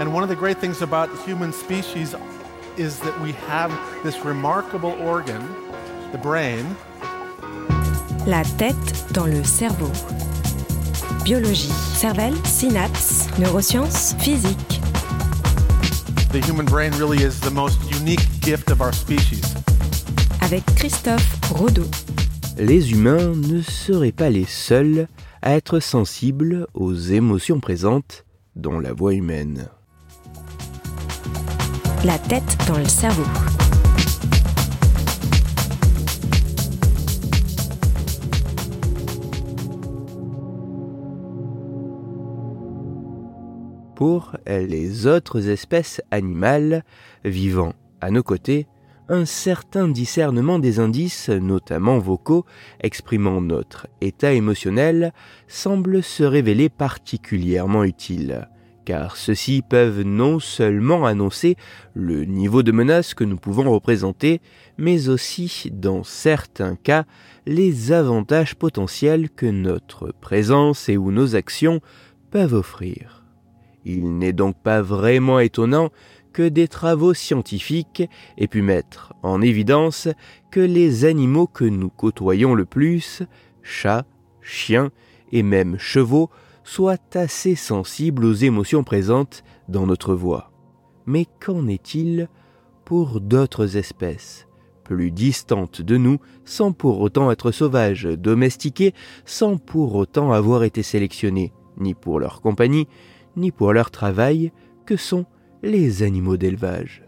And one of the great things about the human species is that we have this remarkable organ, the brain. La tête dans le cerveau. Biologie, cervelle, synapses, neurosciences, physique. The human brain really is the most unique gift of our species. Avec Christophe Rodeau. Les humains ne seraient pas les seuls à être sensibles aux émotions présentes dans la voix humaine. La tête dans le cerveau. Pour les autres espèces animales vivant à nos côtés, un certain discernement des indices, notamment vocaux, exprimant notre état émotionnel, semble se révéler particulièrement utile, car ceux-ci peuvent non seulement annoncer le niveau de menace que nous pouvons représenter, mais aussi, dans certains cas, les avantages potentiels que notre présence et ou nos actions peuvent offrir. Il n'est donc pas vraiment étonnant que des travaux scientifiques aient pu mettre en évidence que les animaux que nous côtoyons le plus, chats, chiens et même chevaux, soient assez sensibles aux émotions présentes dans notre voix. Mais qu'en est-il pour d'autres espèces plus distantes de nous, sans pour autant être sauvages, domestiquées, sans pour autant avoir été sélectionnées, ni pour leur compagnie, ni pour leur travail, que sont les animaux d'élevage?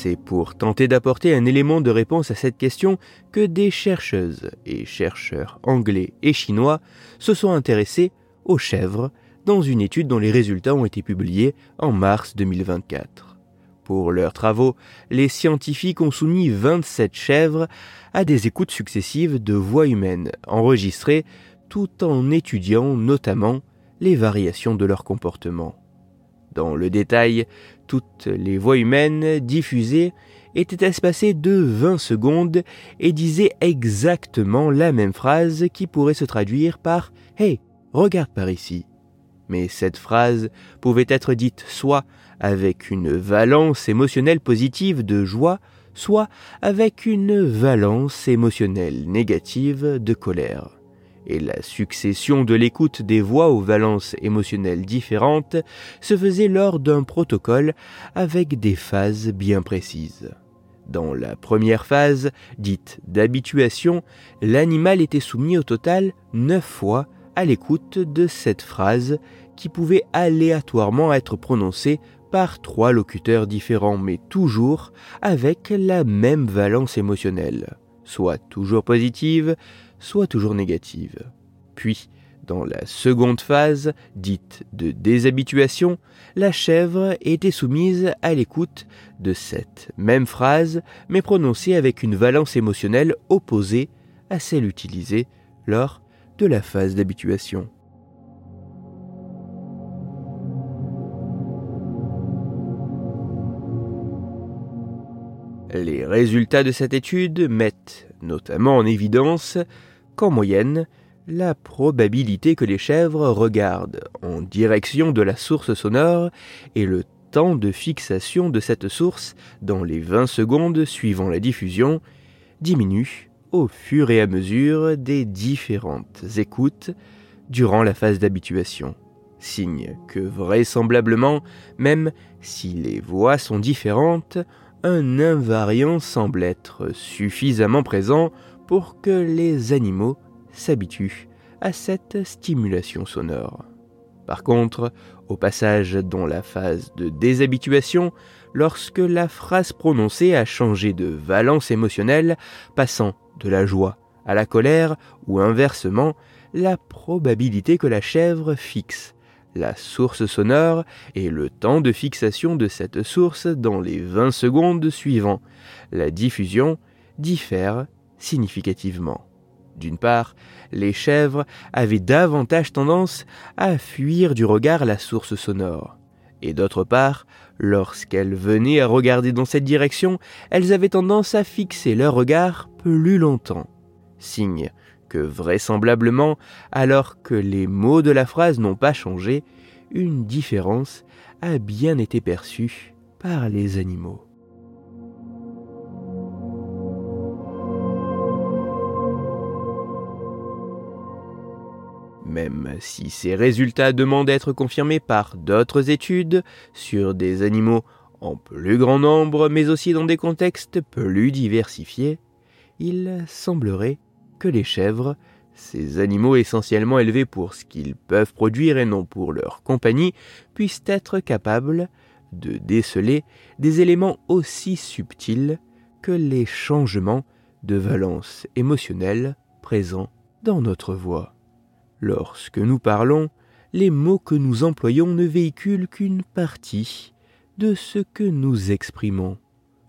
C'est pour tenter d'apporter un élément de réponse à cette question que des chercheuses et chercheurs anglais et chinois se sont intéressés aux chèvres dans une étude dont les résultats ont été publiés en mars 2024. Pour leurs travaux, les scientifiques ont soumis 27 chèvres à des écoutes successives de voix humaines enregistrées tout en étudiant notamment les variations de leur comportement. Dans le détail, toutes les voix humaines diffusées étaient espacées de 20 secondes et disaient exactement la même phrase qui pourrait se traduire par Hey, regarde par ici. Mais cette phrase pouvait être dite soit avec une valence émotionnelle positive de joie, soit avec une valence émotionnelle négative de colère. Et la succession de l'écoute des voix aux valences émotionnelles différentes se faisait lors d'un protocole avec des phases bien précises. Dans la première phase, dite d'habituation, l'animal était soumis au total neuf fois à l'écoute de cette phrase qui pouvait aléatoirement être prononcée par trois locuteurs différents, mais toujours avec la même valence émotionnelle, soit toujours positive, soit toujours négative. Puis, dans la seconde phase, dite de déshabituation, la chèvre était soumise à l'écoute de cette même phrase, mais prononcée avec une valence émotionnelle opposée à celle utilisée lors de la phase d'habituation. Les résultats de cette étude mettent notamment en évidence qu'en moyenne, la probabilité que les chèvres regardent en direction de la source sonore et le temps de fixation de cette source dans les 20 secondes suivant la diffusion diminue au fur et à mesure des différentes écoutes durant la phase d'habituation. Signe que vraisemblablement, même si les voix sont différentes, un invariant semble être suffisamment présent pour que les animaux s'habituent à cette stimulation sonore. Par contre, au passage dans la phase de déshabituation, lorsque la phrase prononcée a changé de valence émotionnelle, passant de la joie à la colère ou inversement, la probabilité que la chèvre fixe la source sonore et le temps de fixation de cette source dans les 20 secondes suivant la diffusion diffèrent significativement. D'une part, les chèvres avaient davantage tendance à fuir du regard la source sonore, et d'autre part, lorsqu'elles venaient à regarder dans cette direction, elles avaient tendance à fixer leur regard plus longtemps. Signe que vraisemblablement, alors que les mots de la phrase n'ont pas changé, une différence a bien été perçue par les animaux. Même si ces résultats demandent d'être confirmés par d'autres études sur des animaux en plus grand nombre, mais aussi dans des contextes plus diversifiés, il semblerait que les chèvres, ces animaux essentiellement élevés pour ce qu'ils peuvent produire et non pour leur compagnie, puissent être capables de déceler des éléments aussi subtils que les changements de valence émotionnelle présents dans notre voix. Lorsque nous parlons, les mots que nous employons ne véhiculent qu'une partie de ce que nous exprimons.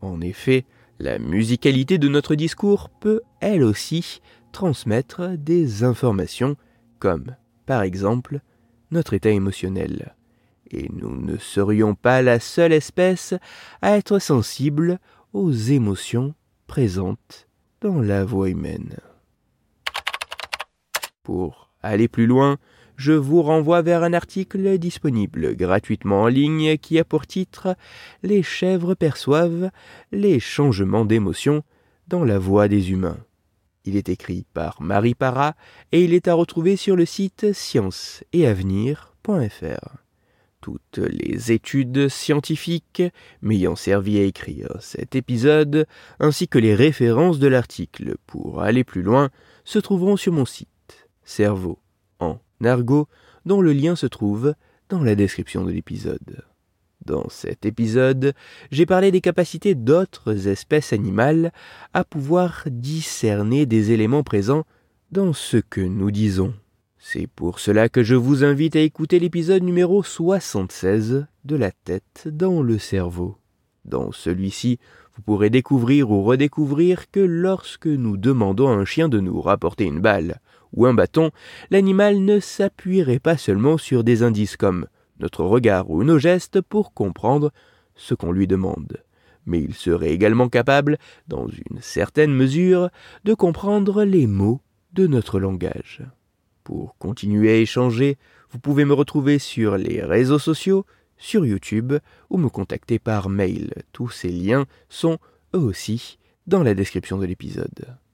En effet, la musicalité de notre discours peut, elle aussi, transmettre des informations comme, par exemple, notre état émotionnel. Et nous ne serions pas la seule espèce à être sensible aux émotions présentes dans la voix humaine. Pour aller plus loin, je vous renvoie vers un article disponible gratuitement en ligne qui a pour titre Les chèvres perçoivent les changements d'émotion dans la voix des humains. Il est écrit par Marie Parra et il est à retrouver sur le site scienceetavenir.fr. Toutes les études scientifiques m'ayant servi à écrire cet épisode, ainsi que les références de l'article pour aller plus loin, se trouveront sur mon site Cerveau en argot, dont le lien se trouve dans la description de l'épisode. Dans cet épisode, j'ai parlé des capacités d'autres espèces animales à pouvoir discerner des éléments présents dans ce que nous disons. C'est pour cela que je vous invite à écouter l'épisode numéro 76 de la tête dans le cerveau. Dans celui-ci, vous pourrez découvrir ou redécouvrir que lorsque nous demandons à un chien de nous rapporter une balle ou un bâton, l'animal ne s'appuierait pas seulement sur des indices comme notre regard ou nos gestes pour comprendre ce qu'on lui demande, mais il serait également capable, dans une certaine mesure, de comprendre les mots de notre langage. Pour continuer à échanger, vous pouvez me retrouver sur les réseaux sociaux, sur YouTube ou me contacter par mail. Tous ces liens sont, eux aussi, dans la description de l'épisode.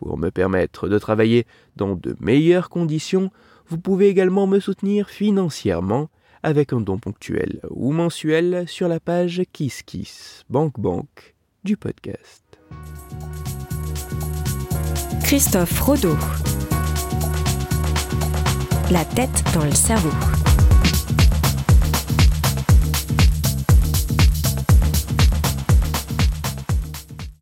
Pour me permettre de travailler dans de meilleures conditions, vous pouvez également me soutenir financièrement avec un don ponctuel ou mensuel sur la page KissKiss Bank Bank du podcast. Christophe Rodeau. La tête dans le cerveau.